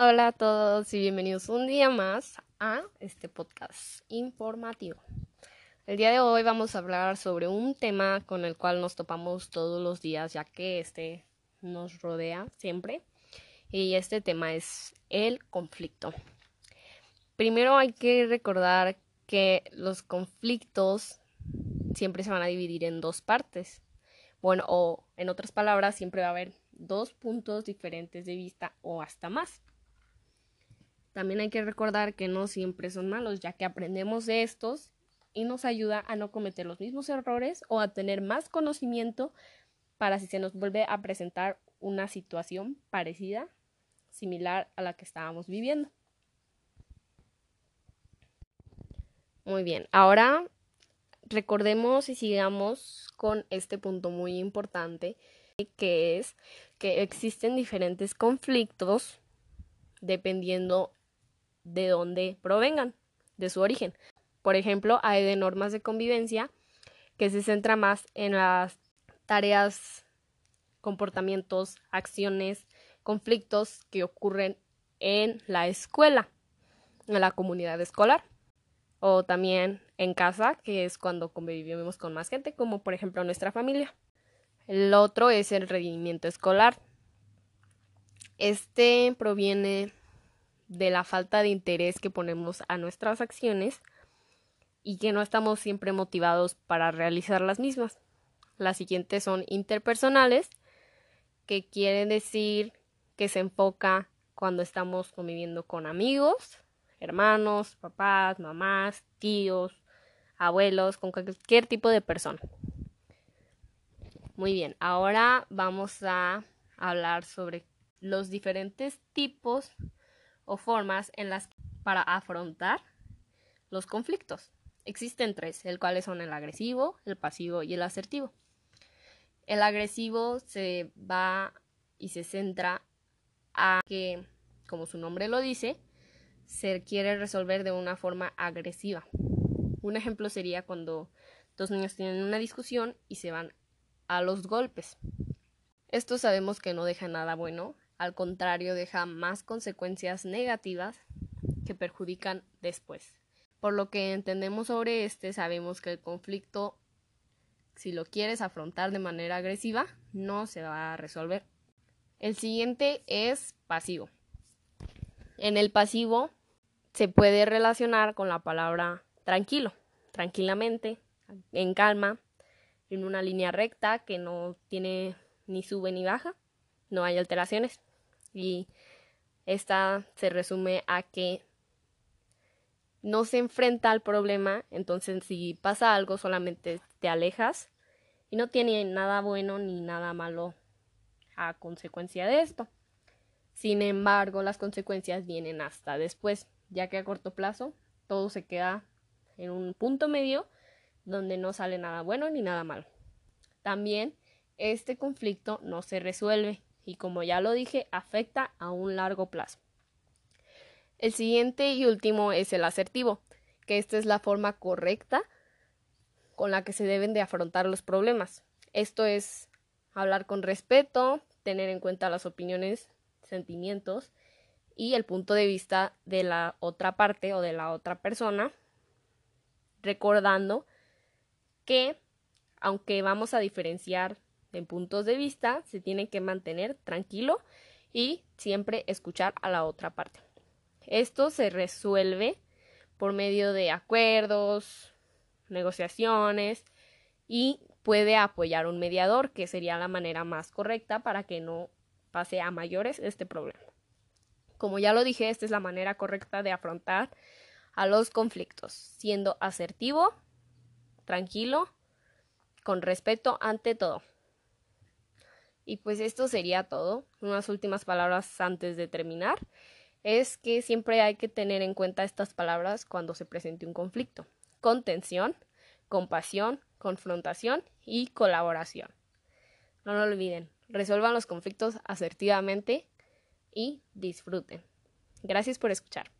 Hola a todos y bienvenidos un día más a este podcast informativo. El día de hoy vamos a hablar sobre un tema con el cual nos topamos todos los días ya que este nos rodea siempre y este tema es el conflicto. Primero hay que recordar que los conflictos siempre se van a dividir en dos partes. Bueno, o en otras palabras, siempre va a haber dos puntos diferentes de vista o hasta más. También hay que recordar que no siempre son malos, ya que aprendemos de estos y nos ayuda a no cometer los mismos errores o a tener más conocimiento para si se nos vuelve a presentar una situación parecida, similar a la que estábamos viviendo. Muy bien, ahora recordemos y sigamos con este punto muy importante que es que existen diferentes conflictos dependiendo de dónde provengan, de su origen. Por ejemplo, hay de normas de convivencia que se centra más en las tareas, comportamientos, acciones, conflictos que ocurren en la escuela, en la comunidad escolar o también en casa, que es cuando convivimos con más gente, como por ejemplo nuestra familia. El otro es el rendimiento escolar. Este proviene de la falta de interés que ponemos a nuestras acciones y que no estamos siempre motivados para realizar las mismas. Las siguientes son interpersonales, que quiere decir que se enfoca cuando estamos conviviendo con amigos, hermanos, papás, mamás, tíos, abuelos, con cualquier tipo de persona. Muy bien, ahora vamos a hablar sobre los diferentes tipos o formas en las para afrontar los conflictos. Existen tres, el cuales son el agresivo, el pasivo y el asertivo. El agresivo se va y se centra a que, como su nombre lo dice, se quiere resolver de una forma agresiva. Un ejemplo sería cuando dos niños tienen una discusión y se van a los golpes. Esto sabemos que no deja nada bueno, al contrario deja más consecuencias negativas que perjudican después. Por lo que entendemos sobre este, sabemos que el conflicto, si lo quieres afrontar de manera agresiva, no se va a resolver. El siguiente es pasivo. En el pasivo se puede relacionar con la palabra tranquilo, tranquilamente, en calma, en una línea recta que no tiene ni sube ni baja, no hay alteraciones. Y esta se resume a que no se enfrenta al problema, entonces si pasa algo solamente te alejas y no tiene nada bueno ni nada malo a consecuencia de esto. Sin embargo, las consecuencias vienen hasta después ya que a corto plazo todo se queda en un punto medio donde no sale nada bueno ni nada malo. También este conflicto no se resuelve y como ya lo dije, afecta a un largo plazo. El siguiente y último es el asertivo, que esta es la forma correcta con la que se deben de afrontar los problemas. Esto es hablar con respeto, tener en cuenta las opiniones, sentimientos y el punto de vista de la otra parte o de la otra persona, recordando que aunque vamos a diferenciar en puntos de vista, se tiene que mantener tranquilo y siempre escuchar a la otra parte. Esto se resuelve por medio de acuerdos, negociaciones y puede apoyar un mediador, que sería la manera más correcta para que no pase a mayores este problema. Como ya lo dije, esta es la manera correcta de afrontar a los conflictos, siendo asertivo, tranquilo, con respeto ante todo. Y pues esto sería todo. Unas últimas palabras antes de terminar es que siempre hay que tener en cuenta estas palabras cuando se presente un conflicto. Contención, compasión, confrontación y colaboración. No lo olviden, resuelvan los conflictos asertivamente y disfruten. Gracias por escuchar.